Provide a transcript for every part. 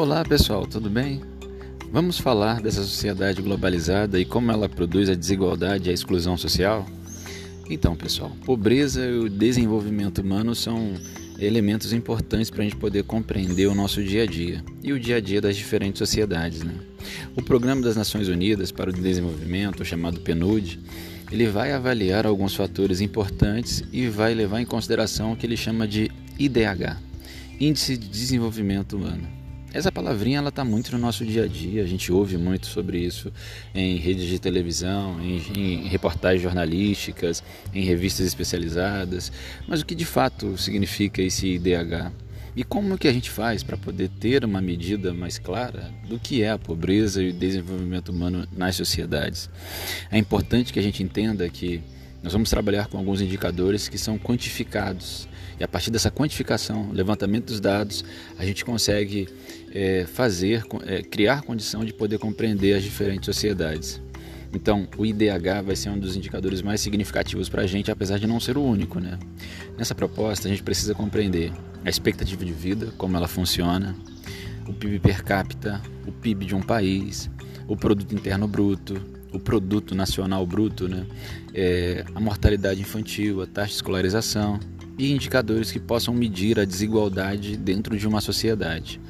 Olá pessoal, tudo bem? Vamos falar dessa sociedade globalizada e como ela produz a desigualdade e a exclusão social? Então, pessoal, pobreza e o desenvolvimento humano são elementos importantes para a gente poder compreender o nosso dia a dia e o dia a dia das diferentes sociedades. Né? O Programa das Nações Unidas para o Desenvolvimento, chamado PNUD, ele vai avaliar alguns fatores importantes e vai levar em consideração o que ele chama de IDH, Índice de Desenvolvimento Humano. Essa palavrinha ela está muito no nosso dia a dia, a gente ouve muito sobre isso em redes de televisão, em, em, reportagens jornalísticas, em revistas especializadas. Mas o que de fato significa esse IDH? E como que a gente faz para poder ter uma medida mais clara do que é a pobreza e o desenvolvimento humano nas sociedades? É importante que a gente entenda que nós vamos trabalhar com alguns indicadores que são quantificados e a partir dessa quantificação, levantamento dos dados, a gente consegue é, fazer, é, criar condição de poder compreender as diferentes sociedades. Então, o IDH vai ser um dos indicadores mais significativos para a gente, apesar de não ser o único. Né? Nessa proposta, a gente precisa compreender a expectativa de vida, como ela funciona, o PIB per capita, o PIB de um país, o produto interno bruto, o produto nacional bruto, né? É, a mortalidade infantil, a taxa de escolarização, e indicadores que possam medir a desigualdade dentro de uma sociedade.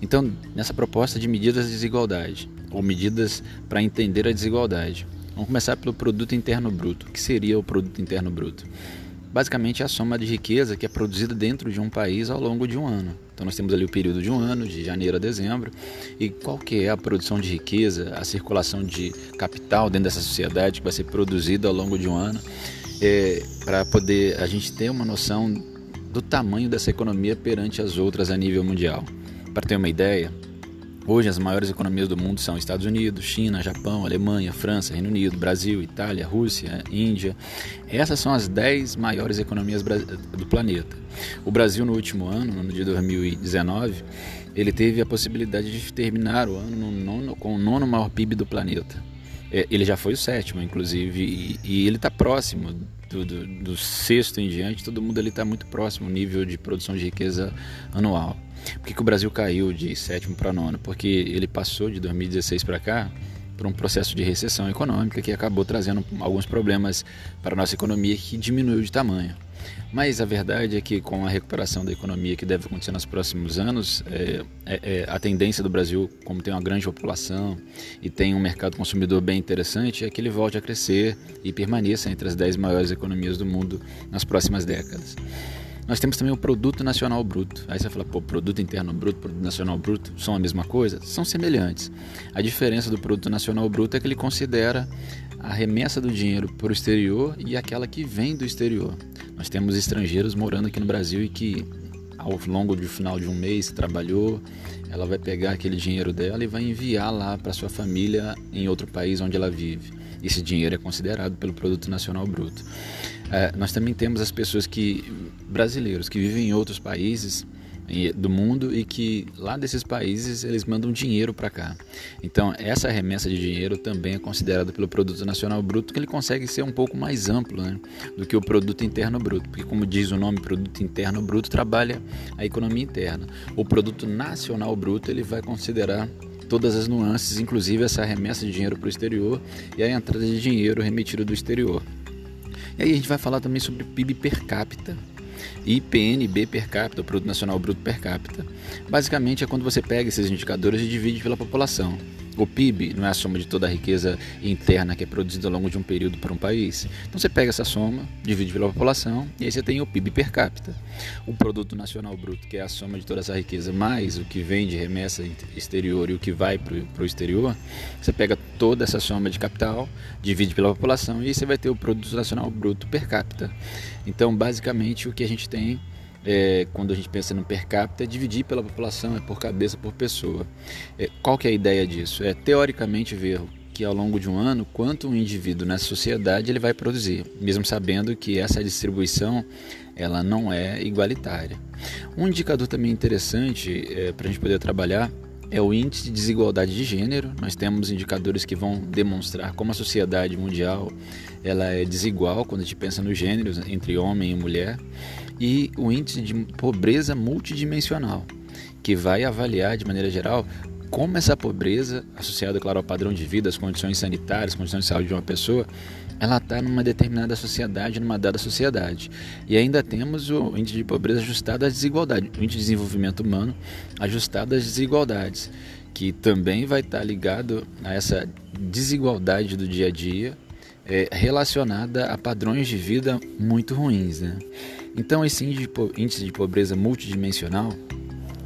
Então, nessa proposta de medidas de desigualdade, ou medidas para entender a desigualdade, vamos começar pelo produto interno bruto. O que seria o produto interno bruto? Basicamente é a soma de riqueza que é produzida dentro de um país ao longo de um ano. Então nós temos ali o período de um ano, de janeiro a dezembro, e qual que é a produção de riqueza, a circulação de capital dentro dessa sociedade que vai ser produzida ao longo de um ano é, para poder a gente ter uma noção do tamanho dessa economia perante as outras a nível mundial. Para ter uma ideia, hoje as maiores economias do mundo são Estados Unidos, China, Japão, Alemanha, França, Reino Unido, Brasil, Itália, Rússia, Índia. Essas são as 10 maiores economias do planeta. O Brasil no último ano, no ano de 2019, ele teve a possibilidade de terminar o ano nono, com o nono maior PIB do planeta. É, ele já foi o sétimo, inclusive, e, e ele está próximo do, do, do, sexto em diante, todo mundo está muito próximo o nível de produção de riqueza anual. Por que, que o Brasil caiu de sétimo para nono? Porque ele passou de 2016 para cá por um processo de recessão econômica que acabou trazendo alguns problemas para a nossa economia que diminuiu de tamanho. Mas a verdade é que com a recuperação da economia que deve acontecer nos próximos anos, é, é, é, a tendência do Brasil, como tem uma grande população e tem um mercado consumidor bem interessante, é que ele volte a crescer e permaneça entre as 10 maiores economias do mundo nas próximas décadas. Nós temos também o Produto Nacional Bruto. Aí você fala, pô, Produto Interno Bruto, Produto Nacional Bruto são a mesma coisa? São semelhantes. A diferença do Produto Nacional Bruto é que ele considera a remessa do dinheiro para o exterior e aquela que vem do exterior. Nós temos estrangeiros morando aqui no Brasil e que ao longo do final de um mês trabalhou, ela vai pegar aquele dinheiro dela e vai enviar lá para sua família em outro país onde ela vive. Esse dinheiro é considerado pelo produto nacional bruto. É, nós também temos as pessoas que brasileiros que vivem em outros países do mundo e que lá desses países eles mandam dinheiro para cá. Então, essa remessa de dinheiro também é considerada pelo produto nacional bruto, que ele consegue ser um pouco mais amplo, né, do que o produto interno bruto, porque como diz o nome, produto interno bruto trabalha a economia interna. O produto nacional bruto, ele vai considerar todas as nuances, inclusive essa remessa de dinheiro para o exterior e a entrada de dinheiro remetido do exterior. E aí a gente vai falar também sobre PIB per capita, e PNB per capita, Produto Nacional Bruto per capita. Basicamente é quando você pega esses indicadores e divide pela população. O PIB não é a soma de toda a riqueza interna que é produzida ao longo de um período para um país. Então você pega essa soma, divide pela população e aí você tem o PIB per capita. O Produto Nacional Bruto, que é a soma de toda essa riqueza mais o que vem de remessa exterior e o que vai para o exterior, você pega toda essa soma de capital, divide pela população e aí você vai ter o Produto Nacional Bruto per capita. Então, basicamente, o que a gente tem é, quando a gente pensa no per capita, é dividir pela população, é por cabeça, por pessoa. É, qual que é a ideia disso? É teoricamente ver que ao longo de um ano quanto um indivíduo nessa sociedade ele vai produzir, mesmo sabendo que essa distribuição ela não é igualitária. Um indicador também interessante é, para a gente poder trabalhar é o índice de desigualdade de gênero. Nós temos indicadores que vão demonstrar como a sociedade mundial ela é desigual quando a gente pensa nos gêneros entre homem e mulher e o índice de pobreza multidimensional. que vai avaliar de maneira geral como essa pobreza, associada, claro, ao padrão de vida, às condições sanitárias, condições de saúde de uma pessoa, ela está numa determinada sociedade, numa dada sociedade. E ainda temos o índice de pobreza ajustado às desigualdades, o índice de desenvolvimento humano ajustado às desigualdades, que também vai estar tá ligado a essa desigualdade do dia a dia é, relacionada a padrões de vida muito ruins. Né? Então, esse índice de pobreza multidimensional,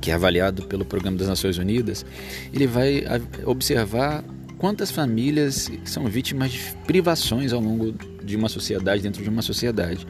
que é avaliado pelo Programa das Nações Unidas, ele vai observar quantas famílias são vítimas de privações ao longo de uma sociedade, dentro de uma sociedade.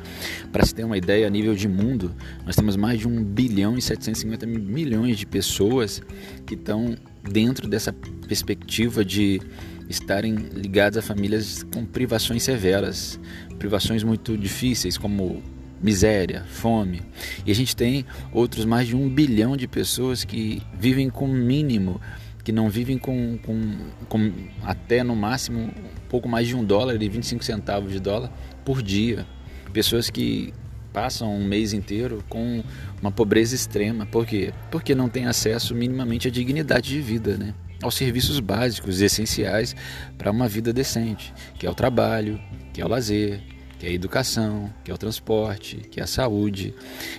Para se ter uma ideia, a nível de mundo, nós temos mais de 1 bilhão e 750 milhões de pessoas que estão dentro dessa perspectiva de estarem ligadas a famílias com privações severas, privações muito difíceis, como miséria, fome. E a gente tem outros mais de um bilhão de pessoas que vivem com mínimo, que não vivem com, com, com até no máximo um pouco mais de um dólar e 25 centavos de dólar por dia. Pessoas que passam um mês inteiro com uma pobreza extrema. Por quê? Porque não têm acesso minimamente à dignidade de vida, né? aos serviços básicos e essenciais para uma vida decente, que é o trabalho, que é o lazer, que é a educação, que é o transporte, que é a saúde.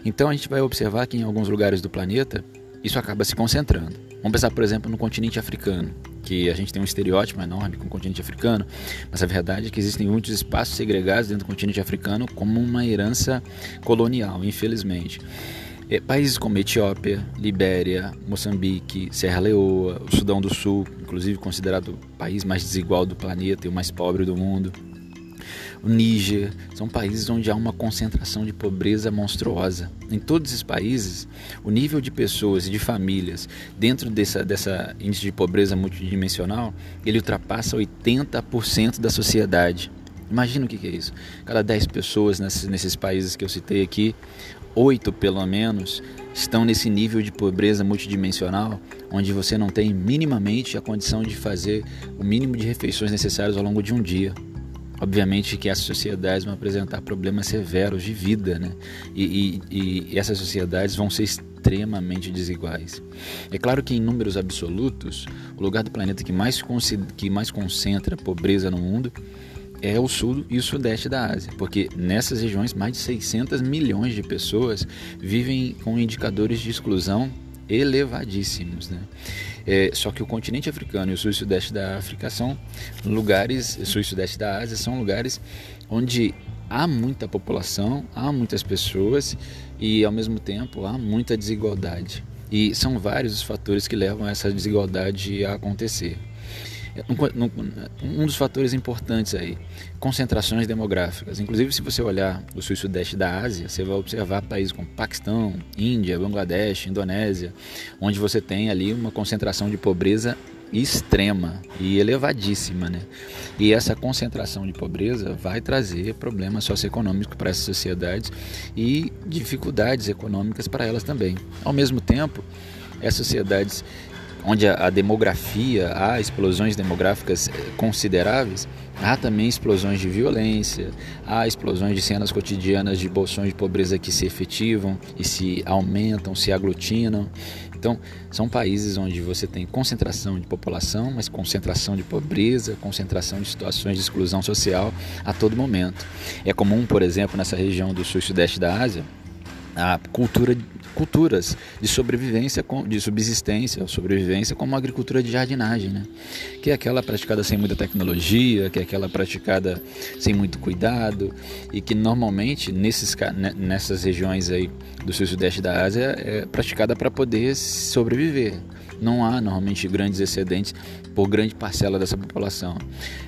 Então a gente vai observar que em alguns lugares do planeta isso acaba se concentrando. Vamos pensar, por exemplo, no continente africano, que a gente tem um estereótipo enorme com o continente africano, mas a verdade é que existem muitos espaços segregados dentro do continente africano como uma herança colonial, infelizmente. É, países como Etiópia, Libéria, Moçambique, Serra Leoa, o Sudão do Sul, inclusive considerado o país mais desigual do planeta e o mais pobre do mundo, o Níger, são países onde há uma concentração de pobreza monstruosa. Em todos esses países, o nível de pessoas e de famílias dentro dessa, dessa índice de pobreza multidimensional, ele ultrapassa 80% da sociedade. Imagina o que é isso. Cada 10 pessoas nesses, nesses países que eu citei aqui, oito pelo menos, estão nesse nível de pobreza multidimensional, onde você não tem minimamente a condição de fazer o mínimo de refeições necessárias ao longo de um dia. Obviamente que essas sociedades vão apresentar problemas severos de vida, né? E, e, e essas sociedades vão ser extremamente desiguais. É claro que em números absolutos, o lugar do planeta que mais, que mais concentra pobreza no mundo é o sul e o sudeste da Ásia, porque nessas regiões mais de 600 milhões de pessoas vivem com indicadores de exclusão elevadíssimos. Né? É, só que o continente africano e o sul e sudeste da África são lugares, sul e sudeste da Ásia são lugares onde há muita população, há muitas pessoas e ao mesmo tempo há muita desigualdade. E são vários os fatores que levam essa desigualdade a acontecer. Um dos fatores importantes aí, concentrações demográficas. Inclusive, se você olhar o sul e sudeste da Ásia, você vai observar países como Paquistão, Índia, Bangladesh, Indonésia, onde você tem ali uma concentração de pobreza extrema e elevadíssima, né? E essa concentração de pobreza vai trazer problemas socioeconômicos para essas sociedades e dificuldades econômicas para elas também. Ao mesmo tempo, essas sociedades onde a, demografia, há explosões demográficas eh, consideráveis, há também explosões de violência, há explosões de cenas cotidianas de bolsões de pobreza que se efetivam e se aumentam, se aglutinam. Então, são países onde você tem concentração de população, mas concentração de pobreza, concentração de situações de exclusão social a todo momento. É comum, por exemplo, nessa região do sul e sudeste da Ásia, a cultura culturas de sobrevivência, de subsistência, sobrevivência como a agricultura de jardinagem, né? que é aquela praticada sem muita tecnologia, que é aquela praticada sem muito cuidado e que normalmente nesses, nessas regiões aí do sul e sudeste da Ásia é praticada para poder sobreviver. Não há normalmente grandes excedentes por grande parcela dessa população.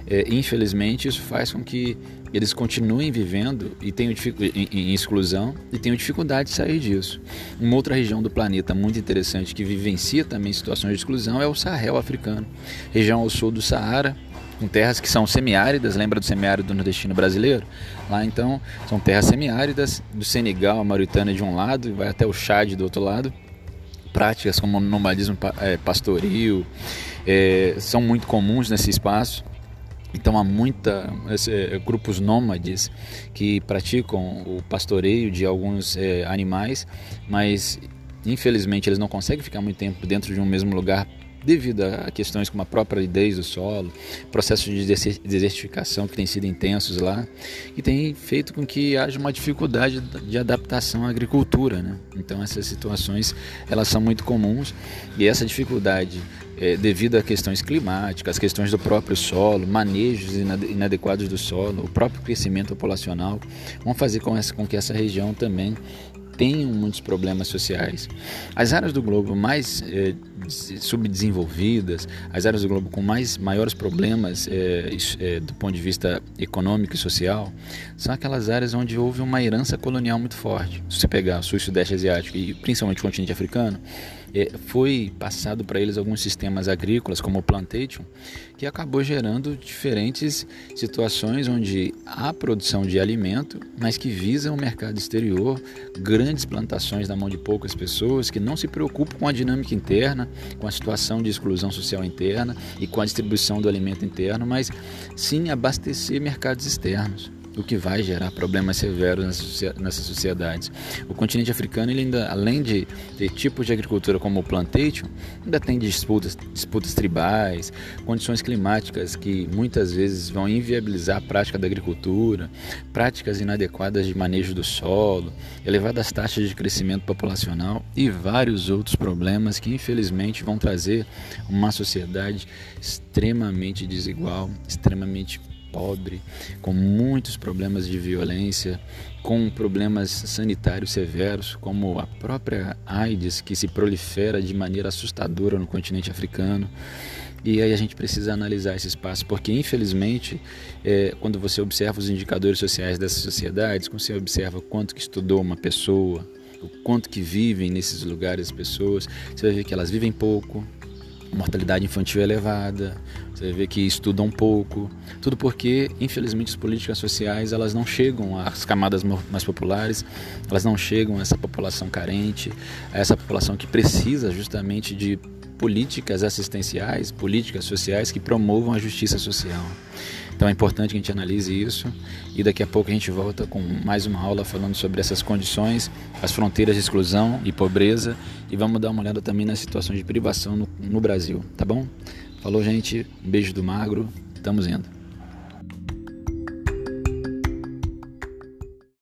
É, infelizmente, isso faz com que eles continuem vivendo e tenham em, em exclusão e tenham dificuldade de sair disso. Uma outra região do planeta muito interessante que vivencia também situações de exclusão é o Sahel africano, região ao sul do Saara, com terras que são semiáridas, lembra do semiárido nordestino brasileiro? Lá então são terras semiáridas, do Senegal, a Mauritânia de um lado, e vai até o Chad do outro lado. Práticas como nomadismo é, pastoril é, são muito comuns nesse espaço. Então há muita é, grupos nômades que praticam o pastoreio de alguns é, animais, mas infelizmente eles não conseguem ficar muito tempo dentro de um mesmo lugar devido a questões como a própria aridez do solo, processos de desertificação que têm sido intensos lá, e tem feito com que haja uma dificuldade de adaptação à agricultura. Né? Então essas situações elas são muito comuns e essa dificuldade é, devido a questões climáticas, questões do próprio solo, manejos inadequados do solo, o próprio crescimento populacional, vão fazer com, essa, com que essa região também tenham muitos problemas sociais. As áreas do globo mais é, subdesenvolvidas, as áreas do globo com mais maiores problemas é, é, do ponto de vista econômico e social, são aquelas áreas onde houve uma herança colonial muito forte. Se você pegar o sul e sudeste asiático e principalmente o continente africano, é, foi passado para eles alguns sistemas agrícolas, como o plantation, que acabou gerando diferentes situações onde há produção de alimento, mas que visam o mercado exterior, grandes plantações na mão de poucas pessoas que não se preocupam com a dinâmica interna, com a situação de exclusão social interna e com a distribuição do alimento interno, mas sim abastecer mercados externos o que vai gerar problemas severos nessas sociedades. O continente africano, ele ainda, além de ter tipos de agricultura como o plantation, ainda tem disputas, disputas tribais, condições climáticas que muitas vezes vão inviabilizar a prática da agricultura, práticas inadequadas de manejo do solo, elevadas taxas de crescimento populacional e vários outros problemas que infelizmente vão trazer uma sociedade extremamente desigual, extremamente pobre, com muitos problemas de violência, com problemas sanitários severos, como a própria AIDS, que se prolifera de maneira assustadora no continente africano. E aí a gente precisa analisar esse espaço, porque infelizmente, é, quando você observa os indicadores sociais dessas sociedades, quando você observa quanto que estudou uma pessoa, o quanto que vivem nesses lugares as pessoas, você vai ver que elas vivem pouco, mortalidade infantil é elevada, você vê que estudam pouco, tudo porque, infelizmente, as políticas sociais elas não chegam às camadas mais populares, elas não chegam a essa população carente, a essa população que precisa justamente de políticas assistenciais, políticas sociais que promovam a justiça social. Então é importante que a gente analise isso e daqui a pouco a gente volta com mais uma aula falando sobre essas condições, as fronteiras de exclusão e pobreza e vamos dar uma olhada também na situação de privação no, no Brasil, tá bom? Falou, gente. Um beijo do magro. Estamos indo.